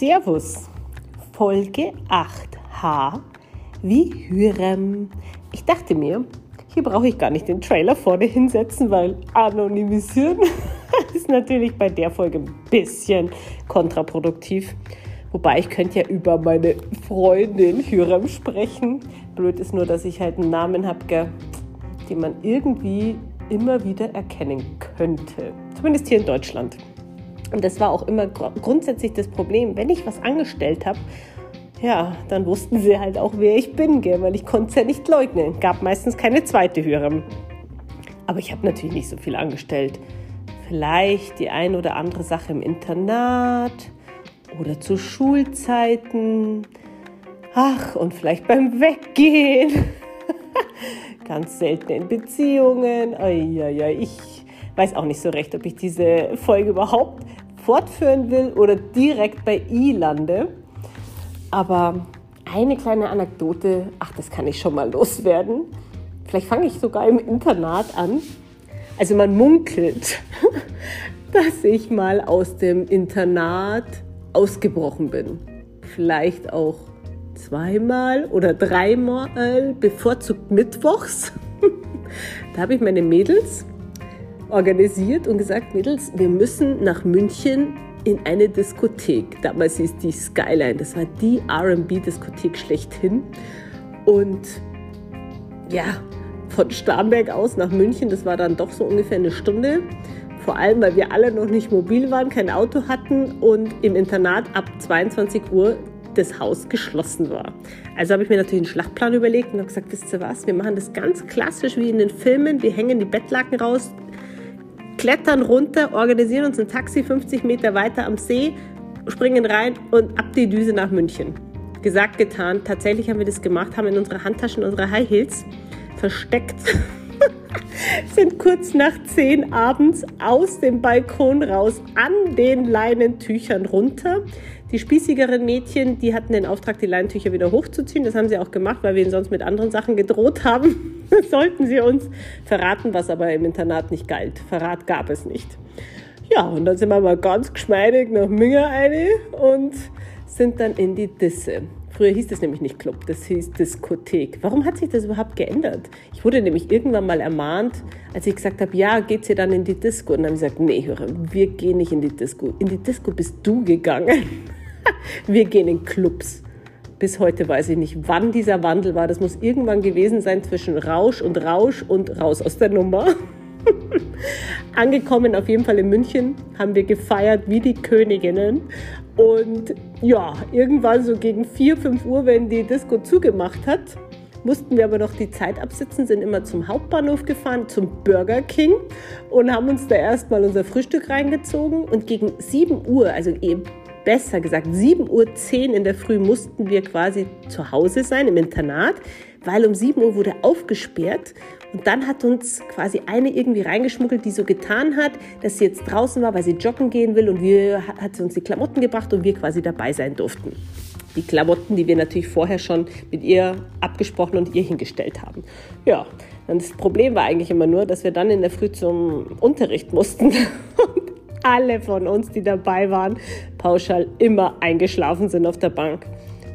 Servus, Folge 8H wie Hürrem. Ich dachte mir, hier brauche ich gar nicht den Trailer vorne hinsetzen, weil anonymisieren ist natürlich bei der Folge ein bisschen kontraproduktiv. Wobei ich könnte ja über meine Freundin Hürrem sprechen. Blöd ist nur, dass ich halt einen Namen habe, den man irgendwie immer wieder erkennen könnte. Zumindest hier in Deutschland. Und das war auch immer grundsätzlich das Problem, wenn ich was angestellt habe, ja, dann wussten sie halt auch, wer ich bin, gell? weil ich konnte es ja nicht leugnen. Gab meistens keine zweite Hörerin. Aber ich habe natürlich nicht so viel angestellt. Vielleicht die ein oder andere Sache im Internat oder zu Schulzeiten. Ach, und vielleicht beim Weggehen. Ganz selten in Beziehungen. Eieiei, ich weiß auch nicht so recht, ob ich diese Folge überhaupt fortführen will oder direkt bei I lande. Aber eine kleine Anekdote, ach, das kann ich schon mal loswerden. Vielleicht fange ich sogar im Internat an. Also man munkelt, dass ich mal aus dem Internat ausgebrochen bin. Vielleicht auch zweimal oder dreimal, bevorzugt mittwochs. da habe ich meine Mädels organisiert und gesagt, Mädels, wir müssen nach München in eine Diskothek. Damals hieß die Skyline. Das war die RB-Diskothek schlechthin. Und ja, von Starnberg aus nach München, das war dann doch so ungefähr eine Stunde. Vor allem, weil wir alle noch nicht mobil waren, kein Auto hatten und im Internat ab 22 Uhr das Haus geschlossen war. Also habe ich mir natürlich einen Schlachtplan überlegt und habe gesagt, wisst ihr was, wir machen das ganz klassisch wie in den Filmen. Wir hängen die Bettlaken raus, klettern runter, organisieren uns ein Taxi 50 Meter weiter am See, springen rein und ab die Düse nach München. Gesagt, getan. Tatsächlich haben wir das gemacht, haben in unsere Handtaschen unsere High Heels versteckt, sind kurz nach 10 abends aus dem Balkon raus an den Leinentüchern runter, die spießigeren Mädchen, die hatten den Auftrag, die Leintücher wieder hochzuziehen. Das haben sie auch gemacht, weil wir ihnen sonst mit anderen Sachen gedroht haben. Sollten sie uns verraten, was aber im Internat nicht galt. Verrat gab es nicht. Ja, und dann sind wir mal ganz geschmeidig nach Münger eine und sind dann in die Disse. Früher hieß das nämlich nicht Club, das hieß Diskothek. Warum hat sich das überhaupt geändert? Ich wurde nämlich irgendwann mal ermahnt, als ich gesagt habe, ja, geht sie dann in die Disco? Und dann habe ich gesagt, nee, höre, wir gehen nicht in die Disco. In die Disco bist du gegangen. Wir gehen in Clubs. Bis heute weiß ich nicht, wann dieser Wandel war. Das muss irgendwann gewesen sein zwischen Rausch und Rausch und raus aus der Nummer. Angekommen auf jeden Fall in München, haben wir gefeiert wie die Königinnen. Und ja, irgendwann so gegen 4, 5 Uhr, wenn die Disco zugemacht hat, mussten wir aber noch die Zeit absitzen, sind immer zum Hauptbahnhof gefahren, zum Burger King und haben uns da erstmal unser Frühstück reingezogen. Und gegen 7 Uhr, also eben besser gesagt 7.10 Uhr in der Früh mussten wir quasi zu Hause sein im Internat, weil um 7 Uhr wurde aufgesperrt und dann hat uns quasi eine irgendwie reingeschmuggelt, die so getan hat, dass sie jetzt draußen war, weil sie joggen gehen will und wir hat sie uns die Klamotten gebracht und wir quasi dabei sein durften. Die Klamotten, die wir natürlich vorher schon mit ihr abgesprochen und ihr hingestellt haben. Ja, das Problem war eigentlich immer nur, dass wir dann in der Früh zum Unterricht mussten. alle von uns, die dabei waren, pauschal immer eingeschlafen sind auf der Bank.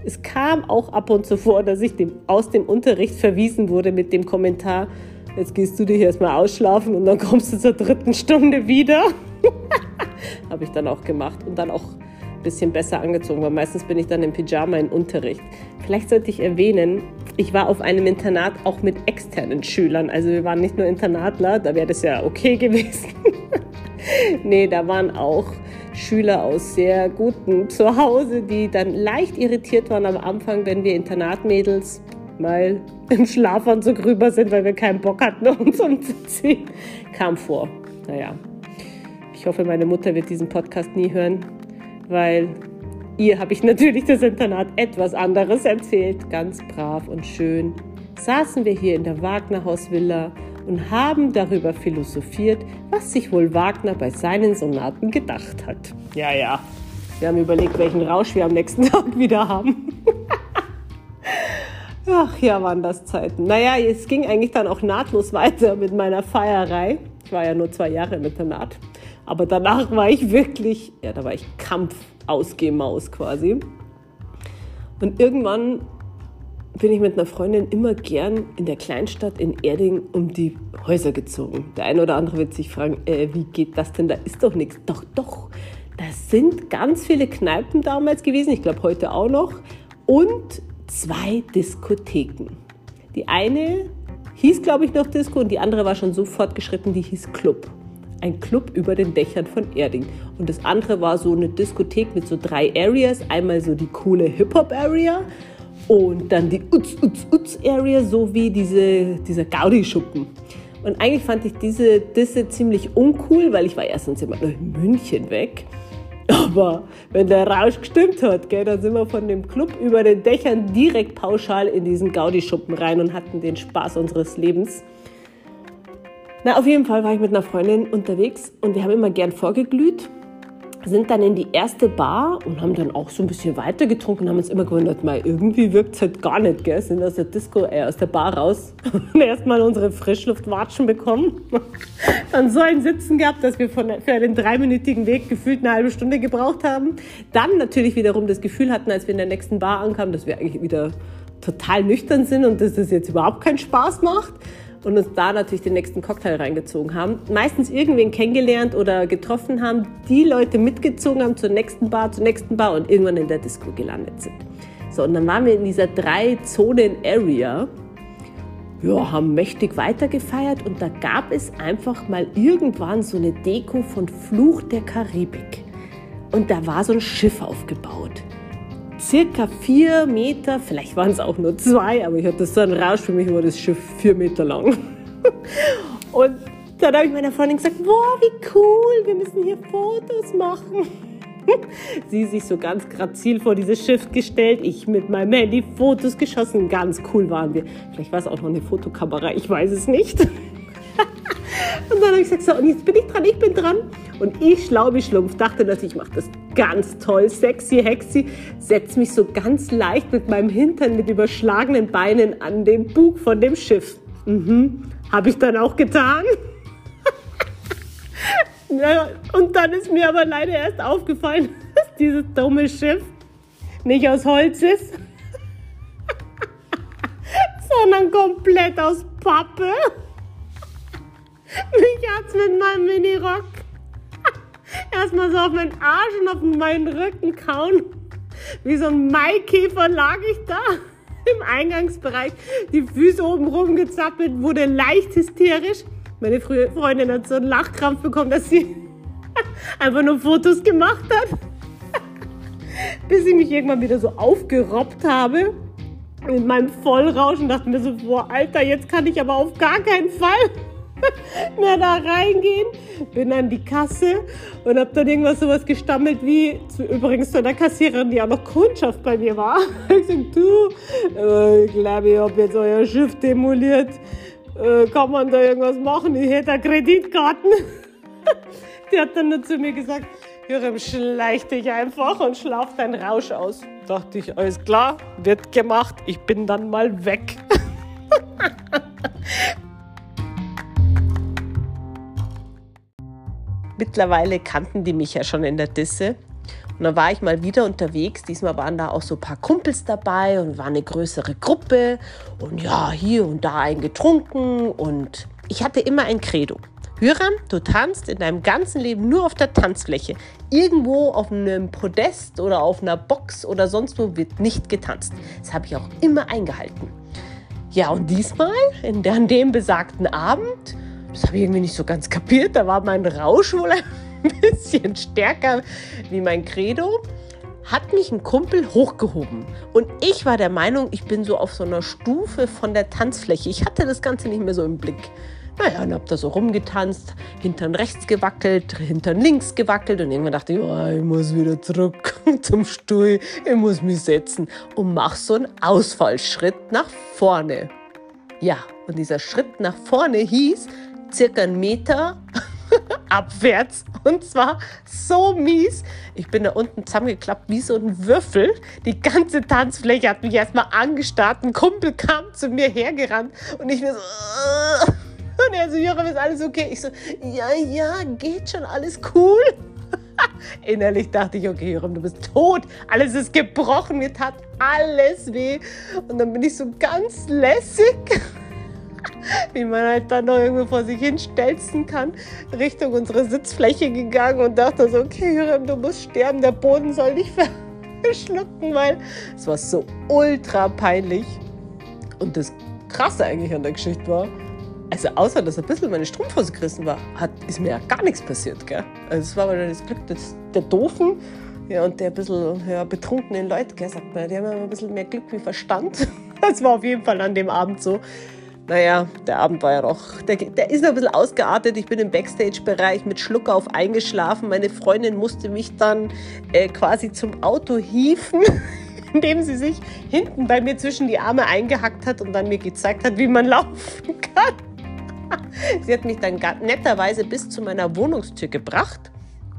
Es kam auch ab und zu vor, dass ich dem, aus dem Unterricht verwiesen wurde mit dem Kommentar, jetzt gehst du dich erstmal ausschlafen und dann kommst du zur dritten Stunde wieder. Habe ich dann auch gemacht und dann auch ein bisschen besser angezogen, weil meistens bin ich dann im Pyjama in Unterricht. Vielleicht sollte ich erwähnen, ich war auf einem Internat auch mit externen Schülern. Also wir waren nicht nur Internatler, da wäre das ja okay gewesen. nee, da waren auch Schüler aus sehr guten Zuhause, die dann leicht irritiert waren am Anfang, wenn wir Internatmädels mal im Schlafanzug rüber sind, weil wir keinen Bock hatten, uns umzuziehen. Kam vor. Naja, ich hoffe, meine Mutter wird diesen Podcast nie hören, weil ihr habe ich natürlich das Internat etwas anderes erzählt. Ganz brav und schön saßen wir hier in der Wagnerhausvilla und haben darüber philosophiert, was sich wohl Wagner bei seinen Sonaten gedacht hat. Ja, ja, wir haben überlegt, welchen Rausch wir am nächsten Tag wieder haben. Ach ja, waren das Zeiten. Naja, es ging eigentlich dann auch nahtlos weiter mit meiner Feierei. Ich war ja nur zwei Jahre im Internat. Aber danach war ich wirklich, ja, da war ich Kampfausgehmaus quasi. Und irgendwann bin ich mit einer Freundin immer gern in der Kleinstadt in Erding um die Häuser gezogen. Der eine oder andere wird sich fragen, äh, wie geht das denn? Da ist doch nichts. Doch, doch. Da sind ganz viele Kneipen damals gewesen, ich glaube heute auch noch, und zwei Diskotheken. Die eine hieß, glaube ich, noch Disco und die andere war schon so fortgeschritten, die hieß Club. Ein Club über den Dächern von Erding. Und das andere war so eine Diskothek mit so drei Areas. Einmal so die coole Hip-Hop-Area und dann die Utz-Utz-Utz-Area sowie diese, dieser Gaudi-Schuppen. Und eigentlich fand ich diese Disse ziemlich uncool, weil ich war erstens immer in München weg. Aber wenn der Rausch gestimmt hat, gell, dann sind wir von dem Club über den Dächern direkt pauschal in diesen Gaudi-Schuppen rein und hatten den Spaß unseres Lebens. Na, auf jeden Fall war ich mit einer Freundin unterwegs und wir haben immer gern vorgeglüht sind dann in die erste Bar und haben dann auch so ein bisschen weiter getrunken haben uns immer gewundert, mal irgendwie wirkt es halt gar nicht, gell? Sind aus der Disco, äh, aus der Bar raus und erstmal unsere Frischluftwatschen bekommen. dann so ein Sitzen gehabt, dass wir von, für einen dreiminütigen Weg gefühlt eine halbe Stunde gebraucht haben. Dann natürlich wiederum das Gefühl hatten, als wir in der nächsten Bar ankamen, dass wir eigentlich wieder total nüchtern sind und dass das jetzt überhaupt keinen Spaß macht und uns da natürlich den nächsten Cocktail reingezogen haben. Meistens irgendwen kennengelernt oder getroffen haben, die Leute mitgezogen haben zur nächsten Bar, zur nächsten Bar und irgendwann in der Disco gelandet sind. So, und dann waren wir in dieser Drei-Zonen-Area. Ja, haben mächtig weitergefeiert und da gab es einfach mal irgendwann so eine Deko von Fluch der Karibik. Und da war so ein Schiff aufgebaut circa vier Meter, vielleicht waren es auch nur zwei, aber ich hatte so einen Rausch, für mich war das Schiff vier Meter lang. Und dann habe ich meiner Freundin gesagt, boah, wie cool, wir müssen hier Fotos machen. Sie sich so ganz grazil vor dieses Schiff gestellt, ich mit meinem Handy Fotos geschossen, ganz cool waren wir. Vielleicht war es auch noch eine Fotokamera, ich weiß es nicht. Und dann habe ich gesagt, so, und jetzt bin ich dran, ich bin dran. Und ich, Schlaubi Schlumpf, dachte dass ich mache das ganz toll, sexy, hexy, setze mich so ganz leicht mit meinem Hintern mit überschlagenen Beinen an den Bug von dem Schiff. Mhm, habe ich dann auch getan. und dann ist mir aber leider erst aufgefallen, dass dieses dumme Schiff nicht aus Holz ist, sondern komplett aus Pappe. Mich hat's mit meinem Minirock erstmal so auf meinen Arsch und auf meinen Rücken kauen. Wie so ein Maikäfer lag ich da im Eingangsbereich, die Füße oben rumgezappelt, wurde leicht hysterisch. Meine frühe Freundin hat so einen Lachkrampf bekommen, dass sie einfach nur Fotos gemacht hat. Bis ich mich irgendwann wieder so aufgerobbt habe mit meinem Vollrauschen dachte mir so, boah, Alter, jetzt kann ich aber auf gar keinen Fall mehr da reingehen. Bin an die Kasse und habe dann irgendwas sowas gestammelt wie, übrigens zu einer Kassiererin, die auch noch Kundschaft bei mir war. Ich sag, du, äh, ich glaube, ich habe jetzt euer Schiff demoliert. Äh, kann man da irgendwas machen? Ich hätte Kreditkarten. Die hat dann nur zu mir gesagt, Jürgen, schleich dich einfach und schlaf deinen Rausch aus. Dachte ich, alles klar, wird gemacht, ich bin dann mal weg. Mittlerweile kannten die mich ja schon in der Disse. Und dann war ich mal wieder unterwegs. Diesmal waren da auch so ein paar Kumpels dabei und war eine größere Gruppe. Und ja, hier und da ein getrunken. Und ich hatte immer ein Credo. Hüram, du tanzt in deinem ganzen Leben nur auf der Tanzfläche. Irgendwo auf einem Podest oder auf einer Box oder sonst wo wird nicht getanzt. Das habe ich auch immer eingehalten. Ja, und diesmal, an dem besagten Abend, das habe ich irgendwie nicht so ganz kapiert. Da war mein Rausch wohl ein bisschen stärker wie mein Credo. Hat mich ein Kumpel hochgehoben. Und ich war der Meinung, ich bin so auf so einer Stufe von der Tanzfläche. Ich hatte das Ganze nicht mehr so im Blick. Naja, und hab da so rumgetanzt, hintern rechts gewackelt, hintern links gewackelt und irgendwann dachte ich, oh, ich muss wieder zurück zum Stuhl, ich muss mich setzen und mach so einen Ausfallschritt nach vorne. Ja, und dieser Schritt nach vorne hieß, circa einen Meter abwärts. Und zwar so mies. Ich bin da unten zusammengeklappt wie so ein Würfel. Die ganze Tanzfläche hat mich erstmal angestarrt. Ein Kumpel kam zu mir hergerannt und ich mir so. Und er so, Joram, ist alles okay? Ich so, ja, ja, geht schon, alles cool. Innerlich dachte ich, okay, Joram, du bist tot. Alles ist gebrochen, mir tat alles weh. Und dann bin ich so ganz lässig, wie man halt dann noch irgendwo vor sich hin stelzen kann, Richtung unsere Sitzfläche gegangen und dachte so, okay, Joram, du musst sterben, der Boden soll dich verschlucken, weil es war so ultra peinlich. Und das Krasse eigentlich an der Geschichte war, also außer dass ein bisschen meine Strumpfhose gerissen war, hat, ist mir ja gar nichts passiert. Gell? Also es war wahrscheinlich das Glück des, der Doofen ja, und der ein bisschen ja, betrunkenen Leute, gell, sagt man, die haben ein bisschen mehr Glück wie Verstand. Das war auf jeden Fall an dem Abend so. Naja, der Abend war ja doch, der, der ist noch ein bisschen ausgeartet. Ich bin im Backstage-Bereich mit Schluckauf eingeschlafen. Meine Freundin musste mich dann äh, quasi zum Auto hieven, indem sie sich hinten bei mir zwischen die Arme eingehackt hat und dann mir gezeigt hat, wie man laufen kann. Sie hat mich dann netterweise bis zu meiner Wohnungstür gebracht.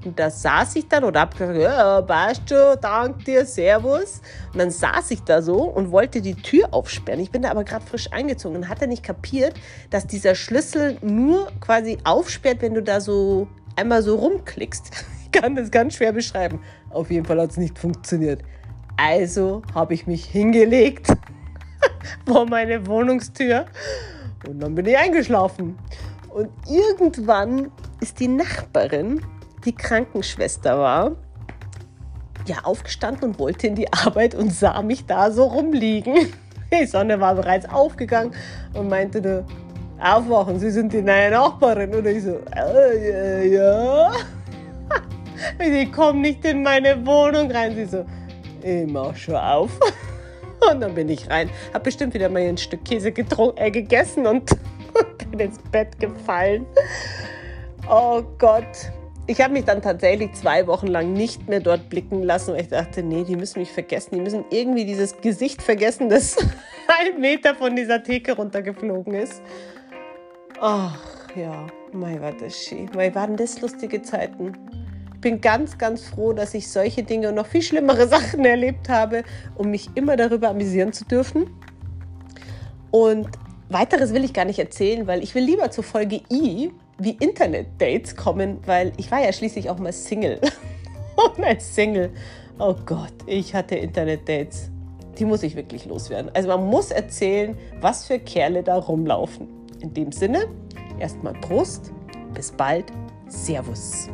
Und da saß ich dann und hab gesagt, ja, passt schon, dank dir, servus. Und dann saß ich da so und wollte die Tür aufsperren. Ich bin da aber gerade frisch eingezogen und hatte nicht kapiert, dass dieser Schlüssel nur quasi aufsperrt, wenn du da so einmal so rumklickst. Ich kann das ganz schwer beschreiben. Auf jeden Fall hat es nicht funktioniert. Also habe ich mich hingelegt vor meine Wohnungstür und dann bin ich eingeschlafen. Und irgendwann ist die Nachbarin, die Krankenschwester war, ja aufgestanden und wollte in die Arbeit und sah mich da so rumliegen. Die Sonne war bereits aufgegangen und meinte, du, aufwachen, Sie sind die neue Nachbarin. Und ich so, äh, ja. Ich komme nicht in meine Wohnung rein. Sie so, ich mach schon auf. Und dann bin ich rein. Hab bestimmt wieder mal ein Stück Käse äh, gegessen und bin ins Bett gefallen. Oh Gott. Ich habe mich dann tatsächlich zwei Wochen lang nicht mehr dort blicken lassen, weil ich dachte, nee, die müssen mich vergessen. Die müssen irgendwie dieses Gesicht vergessen, das einen Meter von dieser Theke runtergeflogen ist. Ach ja, mei, war das schön. Mei, waren das lustige Zeiten bin ganz, ganz froh, dass ich solche Dinge und noch viel schlimmere Sachen erlebt habe, um mich immer darüber amüsieren zu dürfen. Und weiteres will ich gar nicht erzählen, weil ich will lieber zur Folge I, wie Internet-Dates kommen, weil ich war ja schließlich auch mal Single. und als Single, oh Gott, ich hatte Internet-Dates. Die muss ich wirklich loswerden. Also man muss erzählen, was für Kerle da rumlaufen. In dem Sinne, erstmal Prost, bis bald, Servus.